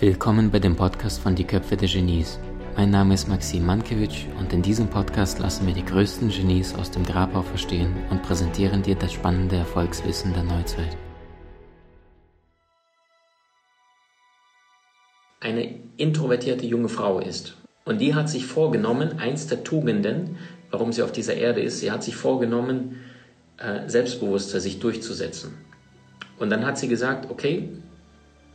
Willkommen bei dem Podcast von Die Köpfe der Genies. Mein Name ist Maxim Mankewitsch und in diesem Podcast lassen wir die größten Genies aus dem Grabau verstehen und präsentieren dir das spannende Erfolgswissen der Neuzeit. Eine introvertierte junge Frau ist. Und die hat sich vorgenommen, eins der Tugenden, warum sie auf dieser Erde ist, sie hat sich vorgenommen, äh, selbstbewusster sich durchzusetzen. Und dann hat sie gesagt, okay,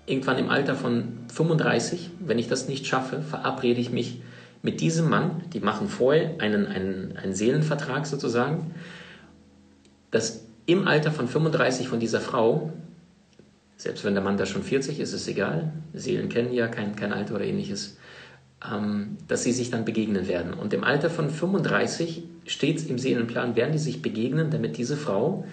irgendwann im Alter von 35, wenn ich das nicht schaffe, verabrede ich mich mit diesem Mann, die machen vorher einen, einen, einen Seelenvertrag sozusagen, dass im Alter von 35 von dieser Frau, selbst wenn der Mann da schon 40 ist, ist es egal, Seelen kennen ja kein, kein Alter oder ähnliches, ähm, dass sie sich dann begegnen werden. Und im Alter von 35 steht im Seelenplan, werden die sich begegnen, damit diese Frau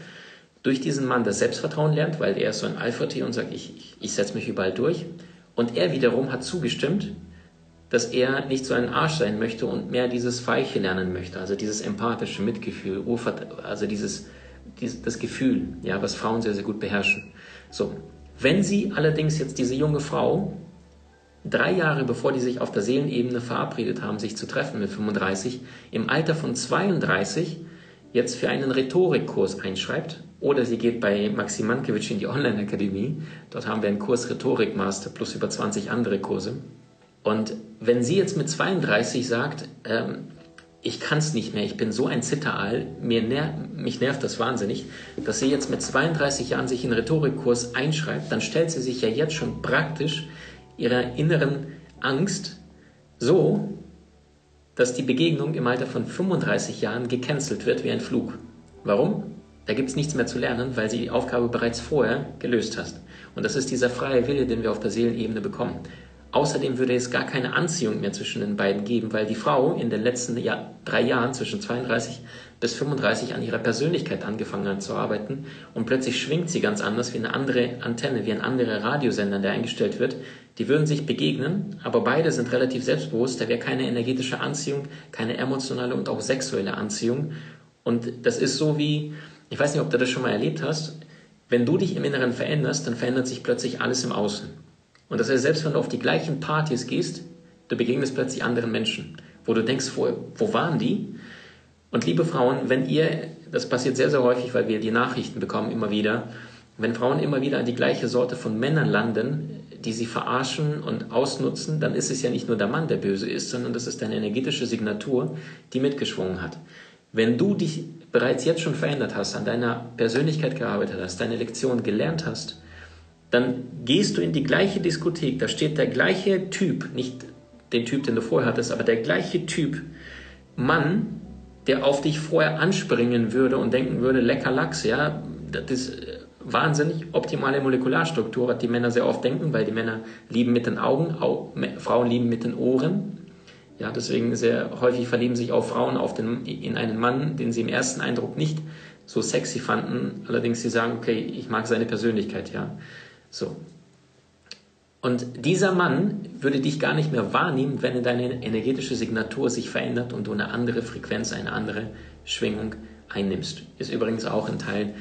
durch diesen Mann das Selbstvertrauen lernt, weil er ist so ein Alpha-Tier und sagt, ich, ich, ich setze mich überall durch. Und er wiederum hat zugestimmt, dass er nicht so ein Arsch sein möchte und mehr dieses Weiche lernen möchte, also dieses empathische Mitgefühl, also dieses, dieses das Gefühl, ja, was Frauen sehr, sehr gut beherrschen. So, wenn sie allerdings jetzt diese junge Frau drei Jahre bevor die sich auf der Seelenebene verabredet haben, sich zu treffen mit 35, im Alter von 32 jetzt für einen Rhetorikkurs einschreibt, oder sie geht bei Maxim Mankiewicz in die Online-Akademie. Dort haben wir einen Kurs Rhetorik-Master plus über 20 andere Kurse. Und wenn sie jetzt mit 32 sagt, ähm, ich kann es nicht mehr, ich bin so ein Zitteraal, mir ner mich nervt das wahnsinnig, dass sie jetzt mit 32 Jahren sich in einen Rhetorikkurs einschreibt, dann stellt sie sich ja jetzt schon praktisch ihrer inneren Angst so, dass die Begegnung im Alter von 35 Jahren gecancelt wird wie ein Flug. Warum? Da gibt es nichts mehr zu lernen, weil sie die Aufgabe bereits vorher gelöst hast. Und das ist dieser freie Wille, den wir auf der Seelenebene bekommen. Außerdem würde es gar keine Anziehung mehr zwischen den beiden geben, weil die Frau in den letzten Jahr, drei Jahren zwischen 32 bis 35 an ihrer Persönlichkeit angefangen hat zu arbeiten und plötzlich schwingt sie ganz anders wie eine andere Antenne, wie ein anderer Radiosender, der eingestellt wird. Die würden sich begegnen, aber beide sind relativ selbstbewusst, da wäre keine energetische Anziehung, keine emotionale und auch sexuelle Anziehung. Und das ist so wie, ich weiß nicht, ob du das schon mal erlebt hast, wenn du dich im Inneren veränderst, dann verändert sich plötzlich alles im Außen. Und das heißt, selbst wenn du auf die gleichen Partys gehst, du begegnest plötzlich anderen Menschen, wo du denkst, wo, wo waren die? Und liebe Frauen, wenn ihr, das passiert sehr, sehr häufig, weil wir die Nachrichten bekommen immer wieder, wenn Frauen immer wieder an die gleiche Sorte von Männern landen, die sie verarschen und ausnutzen, dann ist es ja nicht nur der Mann, der böse ist, sondern das ist deine energetische Signatur, die mitgeschwungen hat. Wenn du dich bereits jetzt schon verändert hast, an deiner Persönlichkeit gearbeitet hast, deine Lektion gelernt hast, dann gehst du in die gleiche Diskothek, da steht der gleiche Typ, nicht den Typ, den du vorher hattest, aber der gleiche Typ Mann, der auf dich vorher anspringen würde und denken würde, lecker Lachs, ja, das ist wahnsinnig optimale Molekularstruktur, was die Männer sehr oft denken, weil die Männer lieben mit den Augen, Frauen lieben mit den Ohren. Ja, deswegen sehr häufig verlieben sich auch Frauen auf den, in einen Mann, den sie im ersten Eindruck nicht so sexy fanden. Allerdings sie sagen, okay, ich mag seine Persönlichkeit, ja. So. Und dieser Mann würde dich gar nicht mehr wahrnehmen, wenn deine energetische Signatur sich verändert und du eine andere Frequenz, eine andere Schwingung einnimmst. Ist übrigens auch ein Teil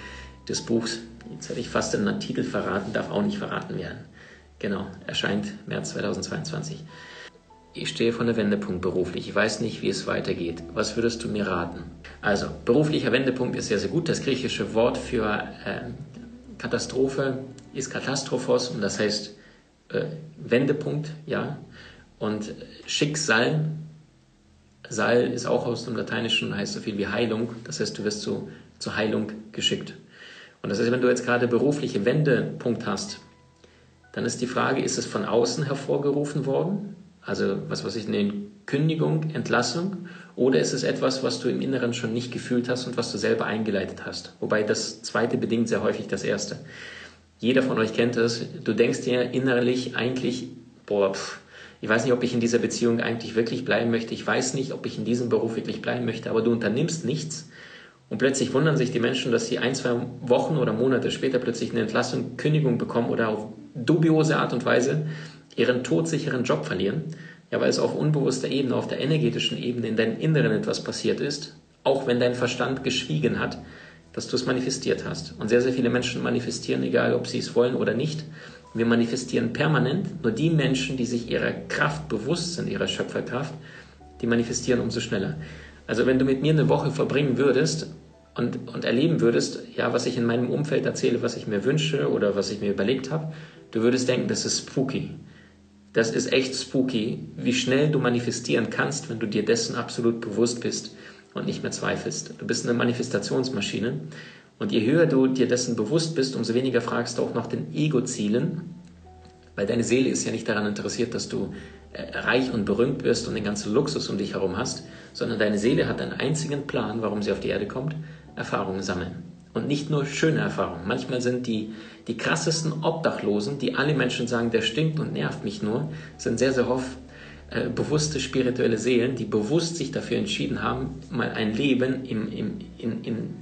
des Buchs. Jetzt hätte ich fast den Titel verraten, darf auch nicht verraten werden. Genau, erscheint März 2022. Ich stehe vor der Wendepunkt beruflich. Ich weiß nicht, wie es weitergeht. Was würdest du mir raten? Also, beruflicher Wendepunkt ist sehr, sehr gut. Das griechische Wort für äh, Katastrophe ist Katastrophos und das heißt äh, Wendepunkt, ja. Und Schicksal, Sal ist auch aus dem Lateinischen, heißt so viel wie Heilung. Das heißt, du wirst zu, zur Heilung geschickt. Und das heißt, wenn du jetzt gerade berufliche Wendepunkt hast, dann ist die Frage, ist es von außen hervorgerufen worden? Also was weiß ich, eine Kündigung, Entlassung? Oder ist es etwas, was du im Inneren schon nicht gefühlt hast und was du selber eingeleitet hast? Wobei das zweite bedingt sehr häufig das erste. Jeder von euch kennt es. Du denkst dir innerlich eigentlich, boah, pff, ich weiß nicht, ob ich in dieser Beziehung eigentlich wirklich bleiben möchte. Ich weiß nicht, ob ich in diesem Beruf wirklich bleiben möchte. Aber du unternimmst nichts. Und plötzlich wundern sich die Menschen, dass sie ein, zwei Wochen oder Monate später plötzlich eine Entlassung, Kündigung bekommen oder auf dubiose Art und Weise ihren todsicheren Job verlieren, ja, weil es auf unbewusster Ebene, auf der energetischen Ebene in deinem Inneren etwas passiert ist, auch wenn dein Verstand geschwiegen hat, dass du es manifestiert hast. Und sehr, sehr viele Menschen manifestieren, egal ob sie es wollen oder nicht. Wir manifestieren permanent. Nur die Menschen, die sich ihrer Kraft bewusst sind, ihrer Schöpferkraft, die manifestieren umso schneller. Also wenn du mit mir eine Woche verbringen würdest und, und erleben würdest, ja, was ich in meinem Umfeld erzähle, was ich mir wünsche oder was ich mir überlegt habe, du würdest denken, das ist spooky. Das ist echt spooky, wie schnell du manifestieren kannst, wenn du dir dessen absolut bewusst bist und nicht mehr zweifelst. Du bist eine Manifestationsmaschine und je höher du dir dessen bewusst bist, umso weniger fragst du auch nach den Ego-Zielen, weil deine Seele ist ja nicht daran interessiert, dass du äh, reich und berühmt wirst und den ganzen Luxus um dich herum hast, sondern deine Seele hat einen einzigen Plan, warum sie auf die Erde kommt, Erfahrungen sammeln. Und nicht nur schöne Erfahrungen. Manchmal sind die, die krassesten Obdachlosen, die alle Menschen sagen, der stinkt und nervt mich nur, sind sehr, sehr oft äh, bewusste spirituelle Seelen, die bewusst sich dafür entschieden haben, mal ein Leben im, im, in, in,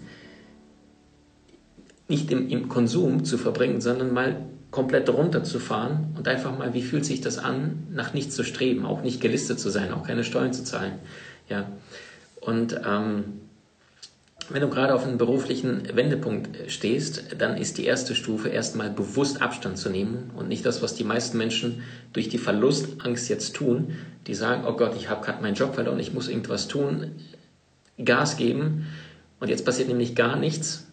nicht im, im Konsum zu verbringen, sondern mal komplett runterzufahren und einfach mal, wie fühlt sich das an, nach nichts zu streben, auch nicht gelistet zu sein, auch keine Steuern zu zahlen. Ja. Und ähm, wenn du gerade auf einem beruflichen Wendepunkt stehst, dann ist die erste Stufe erstmal bewusst Abstand zu nehmen und nicht das, was die meisten Menschen durch die Verlustangst jetzt tun. Die sagen, oh Gott, ich habe gerade meinen Job verloren, ich muss irgendwas tun, Gas geben und jetzt passiert nämlich gar nichts,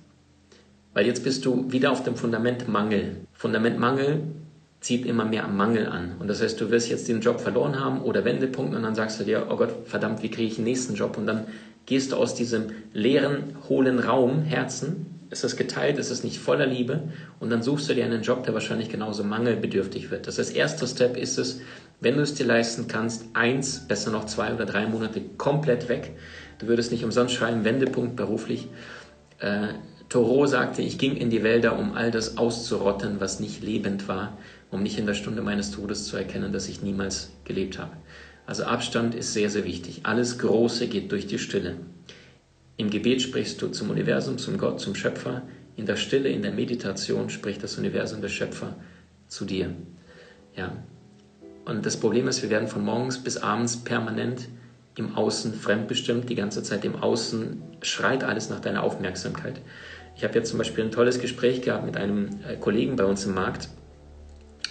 weil jetzt bist du wieder auf dem Fundament Mangel. Fundament Mangel zieht immer mehr am Mangel an. Und das heißt, du wirst jetzt den Job verloren haben oder Wendepunkt und dann sagst du dir, oh Gott, verdammt, wie kriege ich den nächsten Job? Und dann gehst du aus diesem leeren, hohlen Raum, Herzen, ist es geteilt, ist es nicht voller Liebe und dann suchst du dir einen Job, der wahrscheinlich genauso mangelbedürftig wird. Das heißt, erster Step ist es, wenn du es dir leisten kannst, eins, besser noch zwei oder drei Monate komplett weg. Du würdest nicht umsonst schreiben, Wendepunkt beruflich. Äh, Thoreau sagte, ich ging in die Wälder, um all das auszurotten, was nicht lebend war, um nicht in der Stunde meines Todes zu erkennen, dass ich niemals gelebt habe. Also Abstand ist sehr, sehr wichtig. Alles Große geht durch die Stille. Im Gebet sprichst du zum Universum, zum Gott, zum Schöpfer. In der Stille, in der Meditation spricht das Universum, der Schöpfer zu dir. Ja. Und das Problem ist, wir werden von morgens bis abends permanent im Außen fremdbestimmt, die ganze Zeit im Außen schreit alles nach deiner Aufmerksamkeit. Ich habe jetzt zum Beispiel ein tolles Gespräch gehabt mit einem äh, Kollegen bei uns im Markt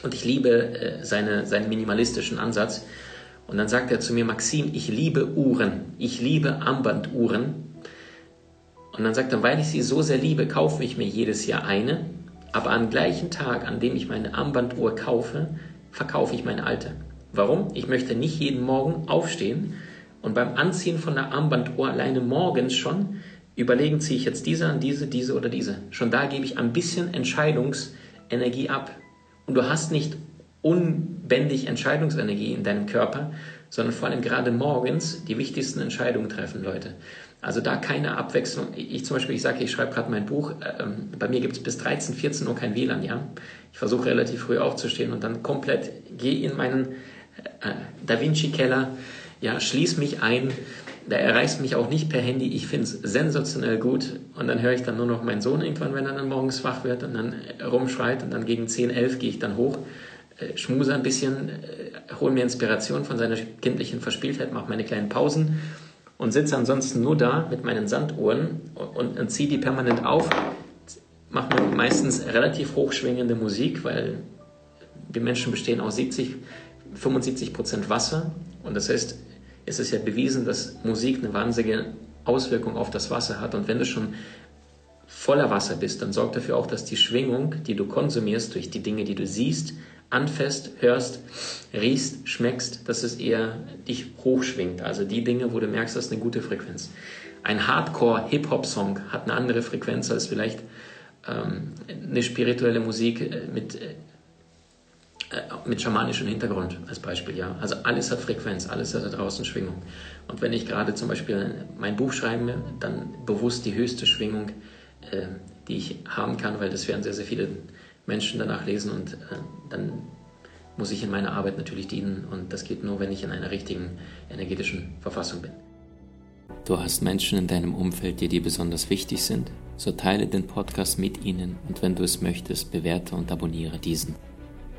und ich liebe äh, seine, seinen minimalistischen Ansatz. Und dann sagt er zu mir, Maxim, ich liebe Uhren, ich liebe Armbanduhren. Und dann sagt er, weil ich sie so sehr liebe, kaufe ich mir jedes Jahr eine, aber am gleichen Tag, an dem ich meine Armbanduhr kaufe, verkaufe ich meine alte. Warum? Ich möchte nicht jeden Morgen aufstehen und beim Anziehen von der Armbanduhr alleine morgens schon überlegen, ziehe ich jetzt diese an, diese, diese oder diese. Schon da gebe ich ein bisschen Entscheidungsenergie ab. Und du hast nicht unbändig Entscheidungsenergie in deinem Körper, sondern vor allem gerade morgens die wichtigsten Entscheidungen treffen, Leute. Also da keine Abwechslung. Ich zum Beispiel, ich sage, ich schreibe gerade mein Buch. Ähm, bei mir gibt es bis 13, 14 Uhr kein WLAN, ja. Ich versuche relativ früh aufzustehen und dann komplett gehe in meinen äh, Da Vinci Keller, ja, schließ mich ein da erreichst mich auch nicht per Handy. Ich finde es sensationell gut. Und dann höre ich dann nur noch meinen Sohn irgendwann, wenn er dann morgens wach wird und dann rumschreit. Und dann gegen 10, 11 gehe ich dann hoch, äh, schmuse ein bisschen, äh, hole mir Inspiration von seiner kindlichen Verspieltheit, mache meine kleinen Pausen und sitze ansonsten nur da mit meinen Sanduhren und, und ziehe die permanent auf. Mache meistens relativ hochschwingende Musik, weil wir Menschen bestehen aus 70, 75 Prozent Wasser. Und das heißt, es ist ja bewiesen, dass Musik eine wahnsinnige Auswirkung auf das Wasser hat. Und wenn du schon voller Wasser bist, dann sorg dafür auch, dass die Schwingung, die du konsumierst durch die Dinge, die du siehst, anfasst, hörst, riechst, schmeckst, dass es eher dich hochschwingt. Also die Dinge, wo du merkst, das ist eine gute Frequenz. Ein Hardcore-Hip-Hop-Song hat eine andere Frequenz als vielleicht ähm, eine spirituelle Musik äh, mit äh, mit schamanischem Hintergrund als Beispiel, ja. Also alles hat Frequenz, alles hat da draußen Schwingung. Und wenn ich gerade zum Beispiel mein Buch schreibe, dann bewusst die höchste Schwingung, äh, die ich haben kann, weil das werden sehr, sehr viele Menschen danach lesen und äh, dann muss ich in meiner Arbeit natürlich dienen und das geht nur, wenn ich in einer richtigen energetischen Verfassung bin. Du hast Menschen in deinem Umfeld, die dir besonders wichtig sind? So teile den Podcast mit ihnen und wenn du es möchtest, bewerte und abonniere diesen.